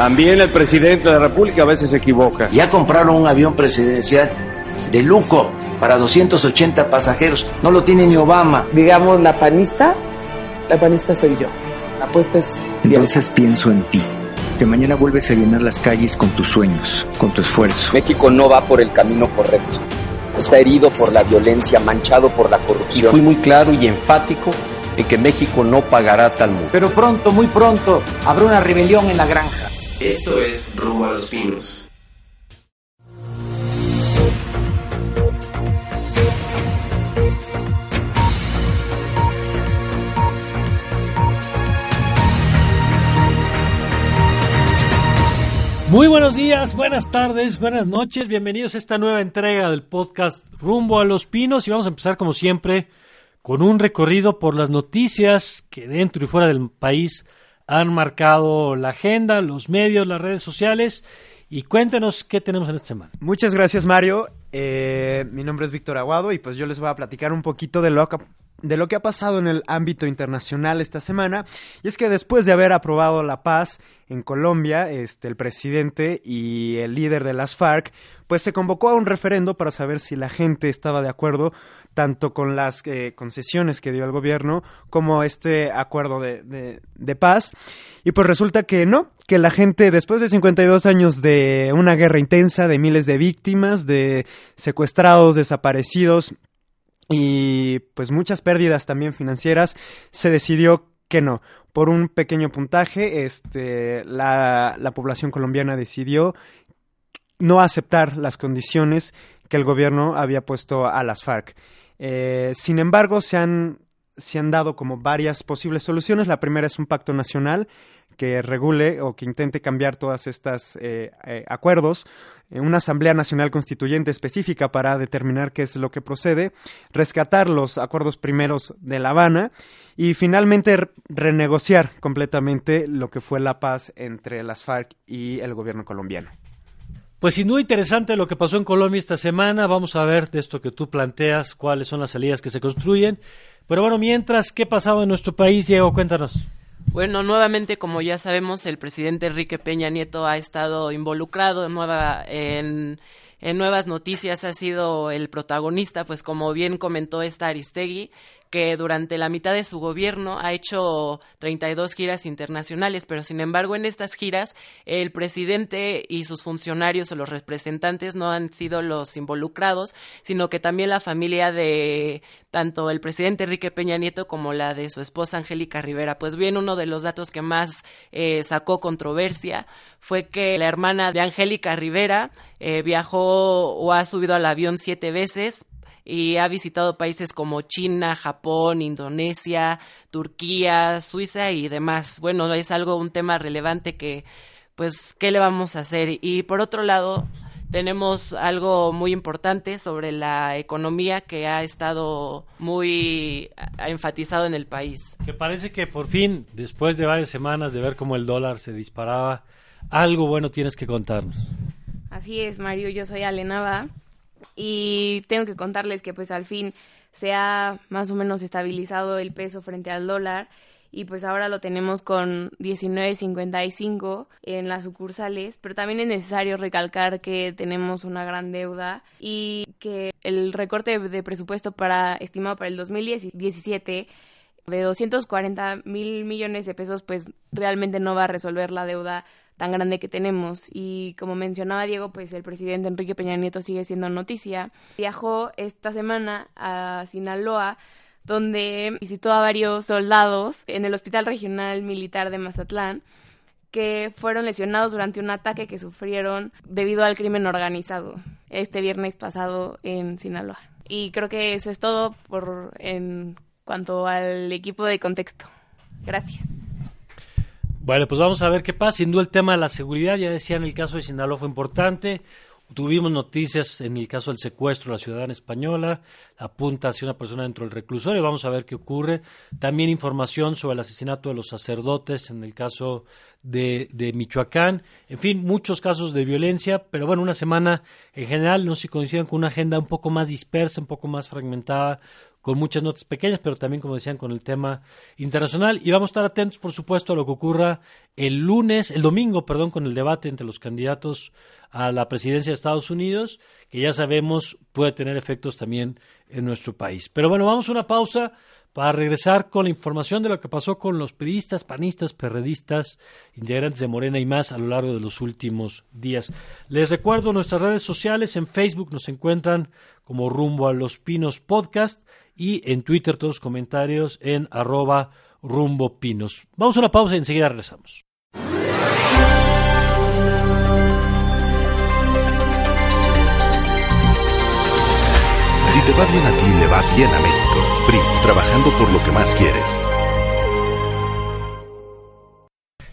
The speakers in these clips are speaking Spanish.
También el presidente de la República a veces se equivoca. Ya compraron un avión presidencial de lujo para 280 pasajeros. No lo tiene ni Obama. Digamos, la panista, la panista soy yo. La apuesta es... Entonces pienso en ti. Que mañana vuelves a llenar las calles con tus sueños, con tu esfuerzo. México no va por el camino correcto. Está herido por la violencia, manchado por la corrupción. Y fui muy claro y enfático en que México no pagará tal multa. Pero pronto, muy pronto, habrá una rebelión en la granja. Esto es Rumbo a los Pinos. Muy buenos días, buenas tardes, buenas noches, bienvenidos a esta nueva entrega del podcast Rumbo a los Pinos y vamos a empezar como siempre con un recorrido por las noticias que dentro y fuera del país han marcado la agenda, los medios, las redes sociales y cuéntenos qué tenemos en esta semana. Muchas gracias Mario, eh, mi nombre es Víctor Aguado y pues yo les voy a platicar un poquito de lo que de lo que ha pasado en el ámbito internacional esta semana. Y es que después de haber aprobado la paz en Colombia, este, el presidente y el líder de las FARC, pues se convocó a un referendo para saber si la gente estaba de acuerdo tanto con las eh, concesiones que dio el gobierno como este acuerdo de, de, de, paz. Y pues resulta que no, que la gente después de 52 años de una guerra intensa, de miles de víctimas, de secuestrados, desaparecidos, y pues muchas pérdidas también financieras, se decidió que no. Por un pequeño puntaje, este, la, la población colombiana decidió no aceptar las condiciones que el gobierno había puesto a las FARC. Eh, sin embargo, se han, se han dado como varias posibles soluciones. La primera es un pacto nacional que regule o que intente cambiar todas estas eh, eh, acuerdos, eh, una Asamblea Nacional Constituyente específica para determinar qué es lo que procede, rescatar los acuerdos primeros de La Habana y finalmente renegociar completamente lo que fue la paz entre las FARC y el gobierno colombiano. Pues sin duda interesante lo que pasó en Colombia esta semana. Vamos a ver de esto que tú planteas, cuáles son las salidas que se construyen. Pero bueno, mientras, ¿qué pasaba en nuestro país, Diego? Cuéntanos. Bueno, nuevamente, como ya sabemos, el presidente Enrique Peña Nieto ha estado involucrado nueva, en, en nuevas noticias, ha sido el protagonista, pues como bien comentó esta Aristegui, que durante la mitad de su gobierno ha hecho 32 giras internacionales, pero sin embargo en estas giras el presidente y sus funcionarios o los representantes no han sido los involucrados, sino que también la familia de tanto el presidente Enrique Peña Nieto como la de su esposa Angélica Rivera. Pues bien, uno de los datos que más eh, sacó controversia fue que la hermana de Angélica Rivera eh, viajó o ha subido al avión siete veces y ha visitado países como China, Japón, Indonesia, Turquía, Suiza y demás. Bueno, es algo, un tema relevante que, pues, ¿qué le vamos a hacer? Y por otro lado, tenemos algo muy importante sobre la economía que ha estado muy enfatizado en el país. Que parece que por fin, después de varias semanas de ver cómo el dólar se disparaba, algo bueno tienes que contarnos. Así es, Mario, yo soy Alenaba y tengo que contarles que pues al fin se ha más o menos estabilizado el peso frente al dólar. Y pues ahora lo tenemos con 19.55 en las sucursales, pero también es necesario recalcar que tenemos una gran deuda y que el recorte de presupuesto para estimado para el 2017 de 240 mil millones de pesos pues realmente no va a resolver la deuda tan grande que tenemos. Y como mencionaba Diego, pues el presidente Enrique Peña Nieto sigue siendo noticia. Viajó esta semana a Sinaloa donde visitó a varios soldados en el Hospital Regional Militar de Mazatlán que fueron lesionados durante un ataque que sufrieron debido al crimen organizado este viernes pasado en Sinaloa. Y creo que eso es todo por en cuanto al equipo de contexto. Gracias. Bueno, pues vamos a ver qué pasa. Sin duda el tema de la seguridad, ya decía en el caso de Sinaloa fue importante. Tuvimos noticias en el caso del secuestro de la ciudadana española, apunta hacia una persona dentro del reclusorio, vamos a ver qué ocurre. También información sobre el asesinato de los sacerdotes en el caso de, de Michoacán. En fin, muchos casos de violencia, pero bueno, una semana en general no se coinciden con una agenda un poco más dispersa, un poco más fragmentada, con muchas notas pequeñas, pero también, como decían, con el tema internacional. Y vamos a estar atentos, por supuesto, a lo que ocurra el lunes, el domingo, perdón, con el debate entre los candidatos a la presidencia de Estados Unidos, que ya sabemos puede tener efectos también en nuestro país. Pero bueno, vamos a una pausa para regresar con la información de lo que pasó con los periodistas, panistas, perredistas, integrantes de Morena y más a lo largo de los últimos días. Les recuerdo nuestras redes sociales, en Facebook nos encuentran como rumbo a los pinos podcast y en Twitter todos los comentarios en arroba rumbo pinos. Vamos a una pausa y enseguida regresamos. Si te va bien a ti, le va bien a México. PRI, trabajando por lo que más quieres.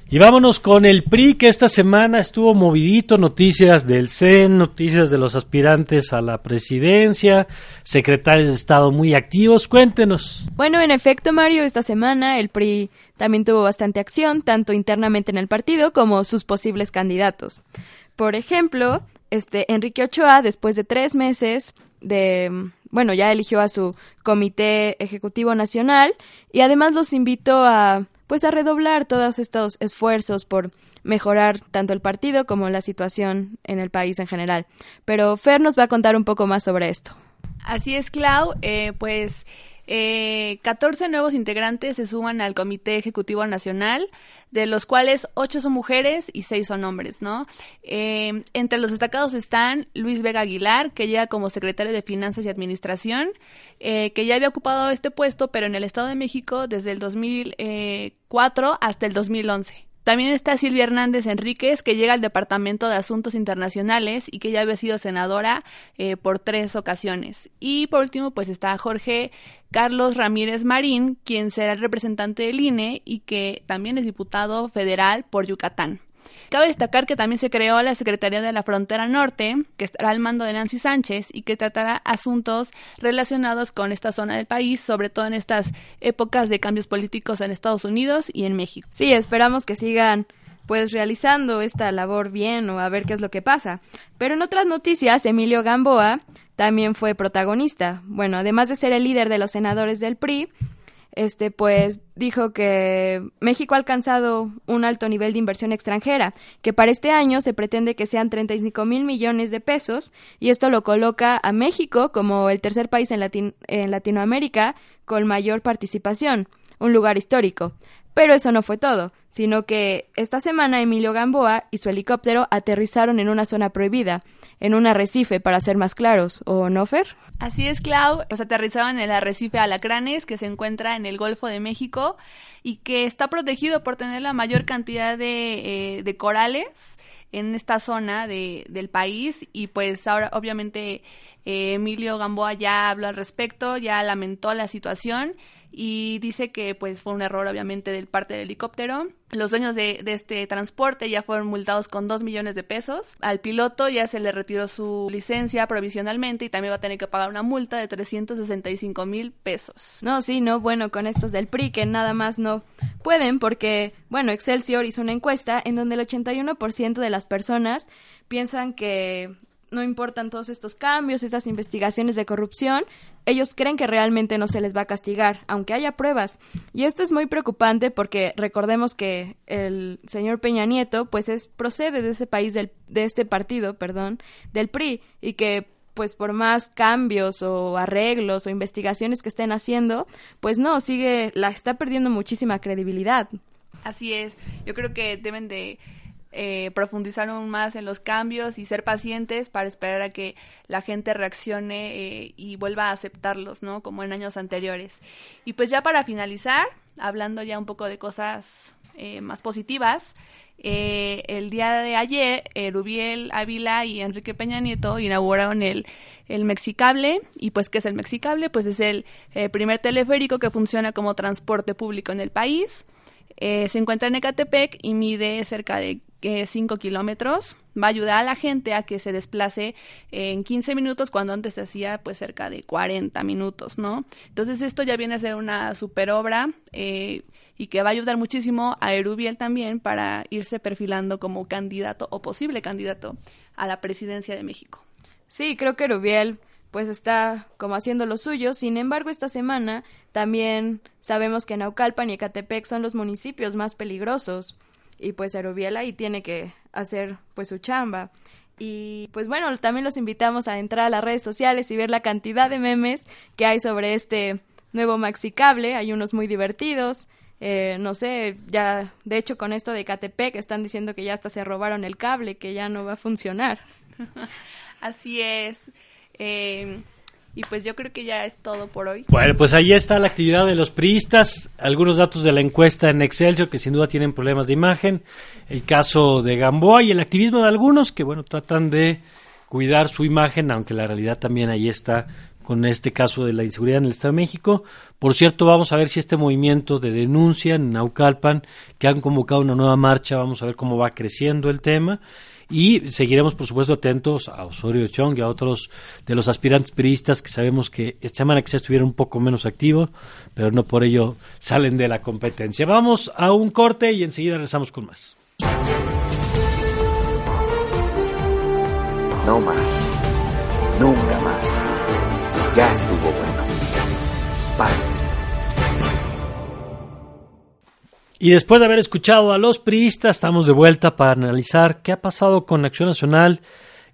Y vámonos con el PRI, que esta semana estuvo movidito, noticias del CEN, noticias de los aspirantes a la presidencia, secretarios de Estado muy activos, cuéntenos. Bueno, en efecto, Mario, esta semana el PRI también tuvo bastante acción, tanto internamente en el partido como sus posibles candidatos. Por ejemplo, este Enrique Ochoa, después de tres meses de bueno, ya eligió a su comité ejecutivo nacional y además los invitó a pues a redoblar todos estos esfuerzos por mejorar tanto el partido como la situación en el país en general. Pero Fer nos va a contar un poco más sobre esto. Así es, Clau. Eh, pues eh, 14 nuevos integrantes se suman al Comité Ejecutivo Nacional de los cuales ocho son mujeres y seis son hombres, ¿no? Eh, entre los destacados están Luis Vega Aguilar, que llega como secretario de Finanzas y Administración, eh, que ya había ocupado este puesto, pero en el Estado de México desde el 2004 hasta el 2011. También está Silvia Hernández Enríquez, que llega al Departamento de Asuntos Internacionales y que ya había sido senadora eh, por tres ocasiones. Y por último, pues está Jorge Carlos Ramírez Marín, quien será el representante del INE y que también es diputado federal por Yucatán. Cabe destacar que también se creó la Secretaría de la Frontera Norte, que estará al mando de Nancy Sánchez y que tratará asuntos relacionados con esta zona del país, sobre todo en estas épocas de cambios políticos en Estados Unidos y en México. Sí, esperamos que sigan pues realizando esta labor bien o a ver qué es lo que pasa. Pero en otras noticias, Emilio Gamboa también fue protagonista. Bueno, además de ser el líder de los senadores del PRI, este pues dijo que México ha alcanzado un alto nivel de inversión extranjera, que para este año se pretende que sean 35 mil millones de pesos, y esto lo coloca a México como el tercer país en, en Latinoamérica con mayor participación, un lugar histórico. Pero eso no fue todo, sino que esta semana Emilio Gamboa y su helicóptero aterrizaron en una zona prohibida, en un arrecife, para ser más claros, ¿o no, Fer? Así es, Clau. Pues aterrizaron en el arrecife Alacranes, que se encuentra en el Golfo de México y que está protegido por tener la mayor cantidad de, eh, corales en esta zona de, del país y pues ahora obviamente eh, Emilio Gamboa ya habló al respecto, ya lamentó la situación y dice que pues fue un error obviamente del parte del helicóptero. Los dueños de, este transporte ya fueron multados con dos millones de pesos. Al piloto ya se le retiró su licencia provisionalmente y también va a tener que pagar una multa de 365 mil pesos. No, sí, no, bueno, con estos del PRI que nada más no pueden porque, bueno, Excelsior hizo una encuesta en donde el 81% de las personas piensan que no importan todos estos cambios, estas investigaciones de corrupción, ellos creen que realmente no se les va a castigar, aunque haya pruebas. Y esto es muy preocupante porque recordemos que el señor Peña Nieto, pues es procede de ese país del, de este partido, perdón, del PRI, y que pues por más cambios o arreglos o investigaciones que estén haciendo, pues no, sigue, la está perdiendo muchísima credibilidad. Así es, yo creo que deben de eh, profundizar aún más en los cambios y ser pacientes para esperar a que la gente reaccione eh, y vuelva a aceptarlos, ¿no? Como en años anteriores. Y pues ya para finalizar, hablando ya un poco de cosas eh, más positivas, el día de ayer, Rubiel Ávila y Enrique Peña Nieto inauguraron el el Mexicable. ¿Y pues qué es el Mexicable? Pues es el eh, primer teleférico que funciona como transporte público en el país. Eh, se encuentra en Ecatepec y mide cerca de 5 kilómetros. Va a ayudar a la gente a que se desplace en 15 minutos cuando antes se hacía pues cerca de 40 minutos, ¿no? Entonces esto ya viene a ser una super obra eh, y que va a ayudar muchísimo a Erubiel también para irse perfilando como candidato o posible candidato a la presidencia de México. Sí, creo que Erubiel pues está como haciendo lo suyo. Sin embargo, esta semana también sabemos que Naucalpan y Ecatepec son los municipios más peligrosos y pues Aerobiel ahí tiene que hacer pues su chamba. Y pues bueno, también los invitamos a entrar a las redes sociales y ver la cantidad de memes que hay sobre este nuevo maxi cable. Hay unos muy divertidos. Eh, no sé, ya de hecho con esto de Catepec están diciendo que ya hasta se robaron el cable, que ya no va a funcionar. Así es. Eh, y pues yo creo que ya es todo por hoy. Bueno, pues ahí está la actividad de los priistas, algunos datos de la encuesta en Excelsior que sin duda tienen problemas de imagen, el caso de Gamboa y el activismo de algunos que bueno, tratan de cuidar su imagen, aunque la realidad también ahí está con este caso de la inseguridad en el Estado de México. Por cierto, vamos a ver si este movimiento de denuncia en Naucalpan, que han convocado una nueva marcha, vamos a ver cómo va creciendo el tema y seguiremos, por supuesto, atentos a Osorio Chong y a otros de los aspirantes periodistas que sabemos que esta semana quizás estuvieron un poco menos activos, pero no por ello salen de la competencia. Vamos a un corte y enseguida regresamos con más. No más. Nunca más. Ya estuvo bueno. Bye. Y después de haber escuchado a los priistas, estamos de vuelta para analizar qué ha pasado con Acción Nacional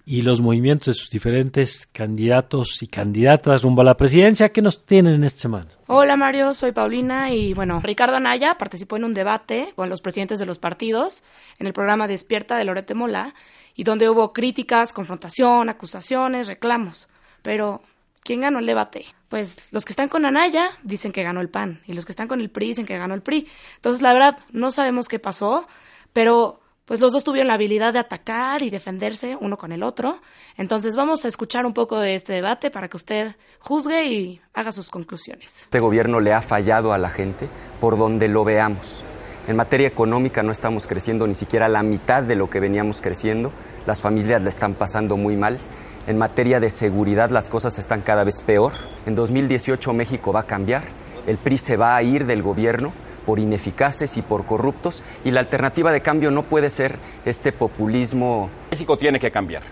y los movimientos de sus diferentes candidatos y candidatas rumbo a la presidencia. ¿Qué nos tienen en esta semana? Hola Mario, soy Paulina y bueno, Ricardo Anaya participó en un debate con los presidentes de los partidos en el programa Despierta de Lorete Mola y donde hubo críticas, confrontación, acusaciones, reclamos. Pero ¿quién ganó el debate? Pues los que están con Anaya dicen que ganó el PAN y los que están con el PRI dicen que ganó el PRI. Entonces, la verdad, no sabemos qué pasó, pero pues los dos tuvieron la habilidad de atacar y defenderse uno con el otro. Entonces vamos a escuchar un poco de este debate para que usted juzgue y haga sus conclusiones. Este gobierno le ha fallado a la gente por donde lo veamos. En materia económica no estamos creciendo ni siquiera la mitad de lo que veníamos creciendo. Las familias la están pasando muy mal en materia de seguridad las cosas están cada vez peor. En 2018 México va a cambiar. El PRI se va a ir del gobierno por ineficaces y por corruptos y la alternativa de cambio no puede ser este populismo. México tiene que cambiar.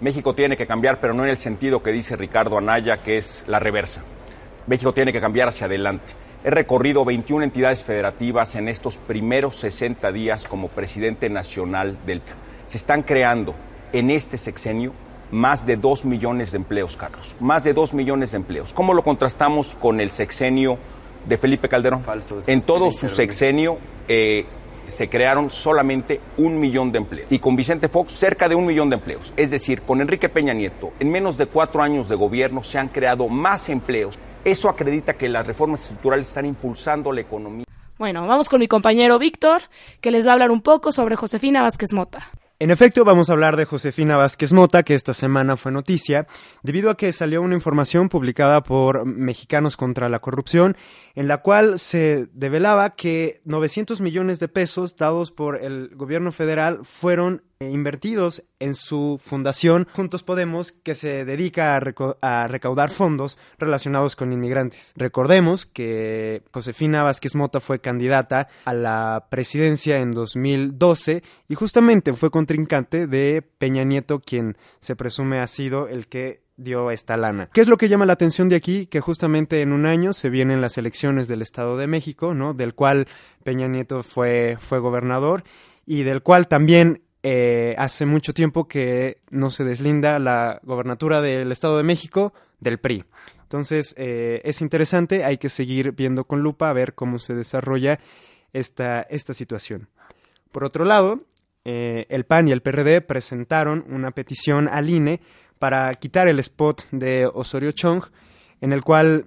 México tiene que cambiar, pero no en el sentido que dice Ricardo Anaya, que es la reversa. México tiene que cambiar hacia adelante. He recorrido 21 entidades federativas en estos primeros 60 días como presidente nacional del... Se están creando en este sexenio más de dos millones de empleos, Carlos. Más de dos millones de empleos. ¿Cómo lo contrastamos con el sexenio de Felipe Calderón? Falso, en todo su sexenio eh, se crearon solamente un millón de empleos. Y con Vicente Fox, cerca de un millón de empleos. Es decir, con Enrique Peña Nieto, en menos de cuatro años de gobierno se han creado más empleos. Eso acredita que las reformas estructurales están impulsando la economía. Bueno, vamos con mi compañero Víctor, que les va a hablar un poco sobre Josefina Vázquez Mota. En efecto, vamos a hablar de Josefina Vázquez Mota, que esta semana fue noticia, debido a que salió una información publicada por Mexicanos contra la Corrupción, en la cual se develaba que 900 millones de pesos dados por el gobierno federal fueron invertidos en su fundación Juntos Podemos, que se dedica a, recaudar fondos relacionados con inmigrantes. Recordemos que Josefina Vázquez Mota fue candidata a la presidencia en 2012 y justamente fue contrincante de Peña Nieto, quien se presume ha sido el que dio esta lana. ¿Qué es lo que llama la atención de aquí? Que justamente en un año se vienen las elecciones del Estado de México, ¿no? Del cual Peña Nieto fue, fue gobernador y del cual también eh, hace mucho tiempo que no se deslinda la gobernatura del Estado de México del PRI. Entonces, eh, es interesante, hay que seguir viendo con lupa a ver cómo se desarrolla esta, esta situación. Por otro lado, eh, el PAN y el PRD presentaron una petición al INE para quitar el spot de Osorio Chong, en el cual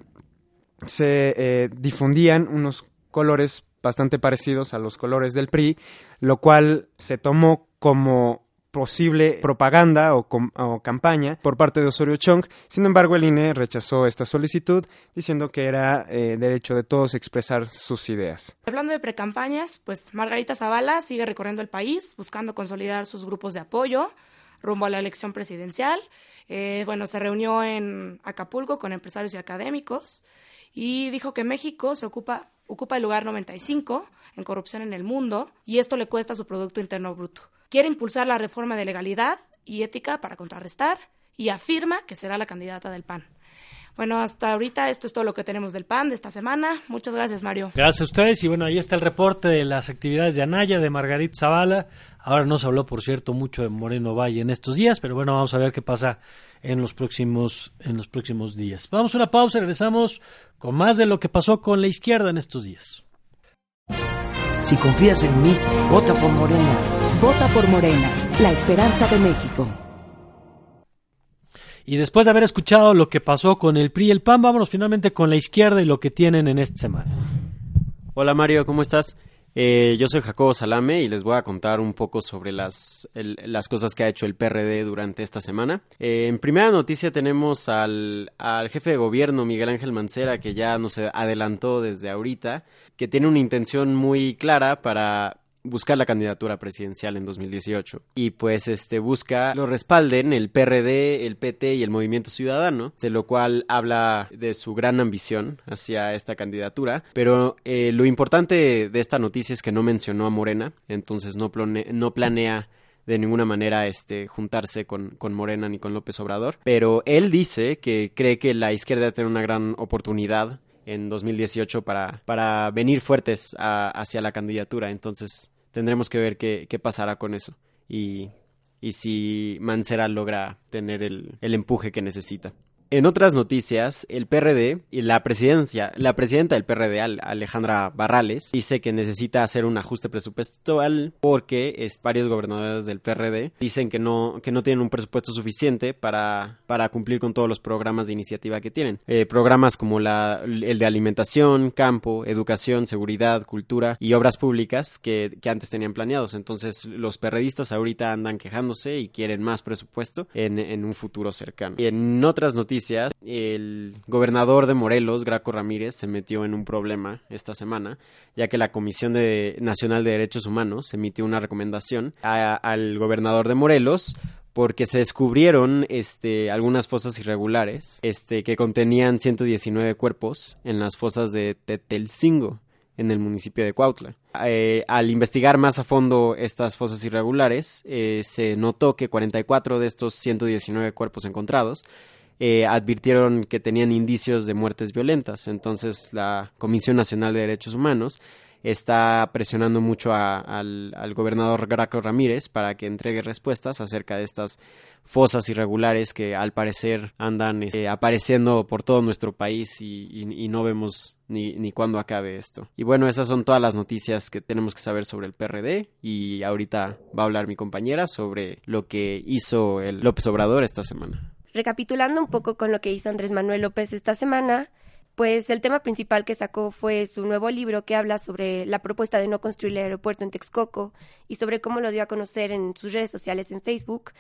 se difundían unos colores bastante parecidos a los colores del PRI, lo cual se tomó como posible propaganda o, o, campaña por parte de Osorio Chong. Sin embargo, el INE rechazó esta solicitud diciendo que era eh, derecho de todos expresar sus ideas. Hablando de precampañas, pues Margarita Zavala sigue recorriendo el país buscando consolidar sus grupos de apoyo rumbo a la elección presidencial. Eh, bueno, se reunió en Acapulco con empresarios y académicos y dijo que México se ocupa, ocupa el lugar 95 en corrupción en el mundo y esto le cuesta su Producto Interno Bruto. Quiere impulsar la reforma de legalidad y ética para contrarrestar y afirma que será la candidata del PAN. Bueno, hasta ahorita esto es todo lo que tenemos del PAN de esta semana. Muchas gracias, Mario. Gracias a ustedes. Y bueno, ahí está el reporte de las actividades de Anaya, de Margarita Zavala. Ahora no se habló, por cierto, mucho de Moreno Valle en estos días, pero bueno, vamos a ver qué pasa en los próximos, en los próximos días. Vamos a una pausa y regresamos con más de lo que pasó con la izquierda en estos días. Si confías en mí, vota por Morena. Vota por Morena, la esperanza de México. Y después de haber escuchado lo que pasó con el PRI y el PAN, vámonos finalmente con la izquierda y lo que tienen en esta semana. Hola Mario, ¿cómo estás? Eh, yo soy Jacobo Salame y les voy a contar un poco sobre las, las cosas que ha hecho el PRD durante esta semana. Eh, en primera noticia tenemos al, al jefe de gobierno, Miguel Ángel Mancera, que ya nos adelantó desde ahorita, que tiene una intención muy clara para buscar la candidatura presidencial en 2018 y pues este busca lo respalden el PRD, el PT y el Movimiento Ciudadano, de lo cual habla de su gran ambición hacia esta candidatura, pero eh, lo importante de esta noticia es que no mencionó a Morena, entonces no, no planea de ninguna manera este juntarse con, con, Morena ni con López Obrador, pero él dice que cree que la izquierda tiene una gran oportunidad en 2018 para, para venir fuertes hacia la candidatura. Entonces tendremos que ver qué, qué pasará con eso y, y si Mancera logra tener el, el empuje que necesita. En otras noticias, el PRD y la presidencia, la presidenta del PRD, Alejandra Barrales, dice que necesita hacer un ajuste presupuestal porque es, varios gobernadores del PRD dicen que no, que no tienen un presupuesto suficiente para, para cumplir con todos los programas de iniciativa que tienen. Eh, programas como la, el de alimentación, campo, educación, seguridad, cultura y obras públicas que, que antes tenían planeados. Entonces, los perredistas ahorita andan quejándose y quieren más presupuesto en, en un futuro cercano. Y en otras noticias, el gobernador de Morelos, Graco Ramírez, se metió en un problema esta semana, ya que la Comisión Nacional de Derechos Humanos emitió una recomendación al gobernador de Morelos porque se descubrieron este, algunas fosas irregulares este, que contenían 119 cuerpos en las fosas de Tetelcingo en el municipio de Cuautla. Eh, al investigar más a fondo estas fosas irregulares, eh, se notó que 44 de estos 119 cuerpos encontrados eh, advirtieron que tenían indicios de muertes violentas. Entonces la Comisión Nacional de Derechos Humanos está presionando mucho al, gobernador Graco Ramírez para que entregue respuestas acerca de estas fosas irregulares que al parecer andan eh, apareciendo por todo nuestro país y, no vemos ni, ni cuándo acabe esto. Y bueno, esas son todas las noticias que tenemos que saber sobre el PRD y ahorita va a hablar mi compañera sobre lo que hizo el López Obrador esta semana. Recapitulando un poco con lo que hizo Andrés Manuel López esta semana, pues el tema principal que sacó fue su nuevo libro que habla sobre la propuesta de no construir el aeropuerto en Texcoco y sobre cómo lo dio a conocer en sus redes sociales en Facebook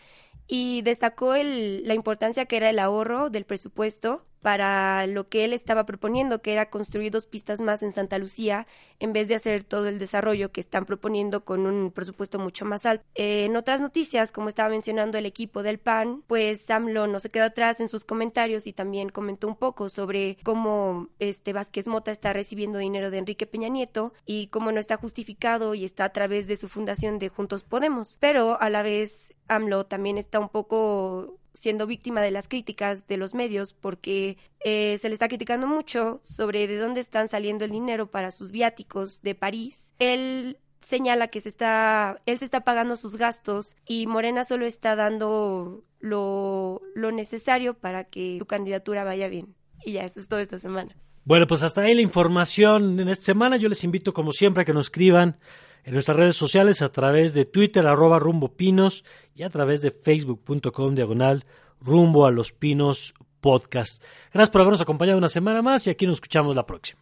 y destacó el, la importancia que era el ahorro del presupuesto para lo que él estaba proponiendo, que era construir dos pistas más en Santa Lucía, en vez de hacer todo el desarrollo que están proponiendo con un presupuesto mucho más alto. Eh, en otras noticias, como estaba mencionando el equipo del PAN, pues AMLO no se quedó atrás en sus comentarios y también comentó un poco sobre cómo este Vázquez Mota está recibiendo dinero de Enrique Peña Nieto y cómo no está justificado y está a través de su fundación de Juntos Podemos. Pero a la vez AMLO también está un poco siendo víctima de las críticas de los medios porque eh, se le está criticando mucho sobre de dónde están saliendo el dinero para sus viáticos de París. Él señala que se está, él se está pagando sus gastos y Morena solo está dando lo, lo necesario para que su candidatura vaya bien. Y ya, eso es todo esta semana. Bueno, pues hasta ahí la información en esta semana. Yo les invito, como siempre, a que nos escriban en nuestras redes sociales a través de Twitter, arroba rumbo pinos, y a través de facebook.com diagonal rumbo a los pinos podcast. Gracias por habernos acompañado una semana más y aquí nos escuchamos la próxima.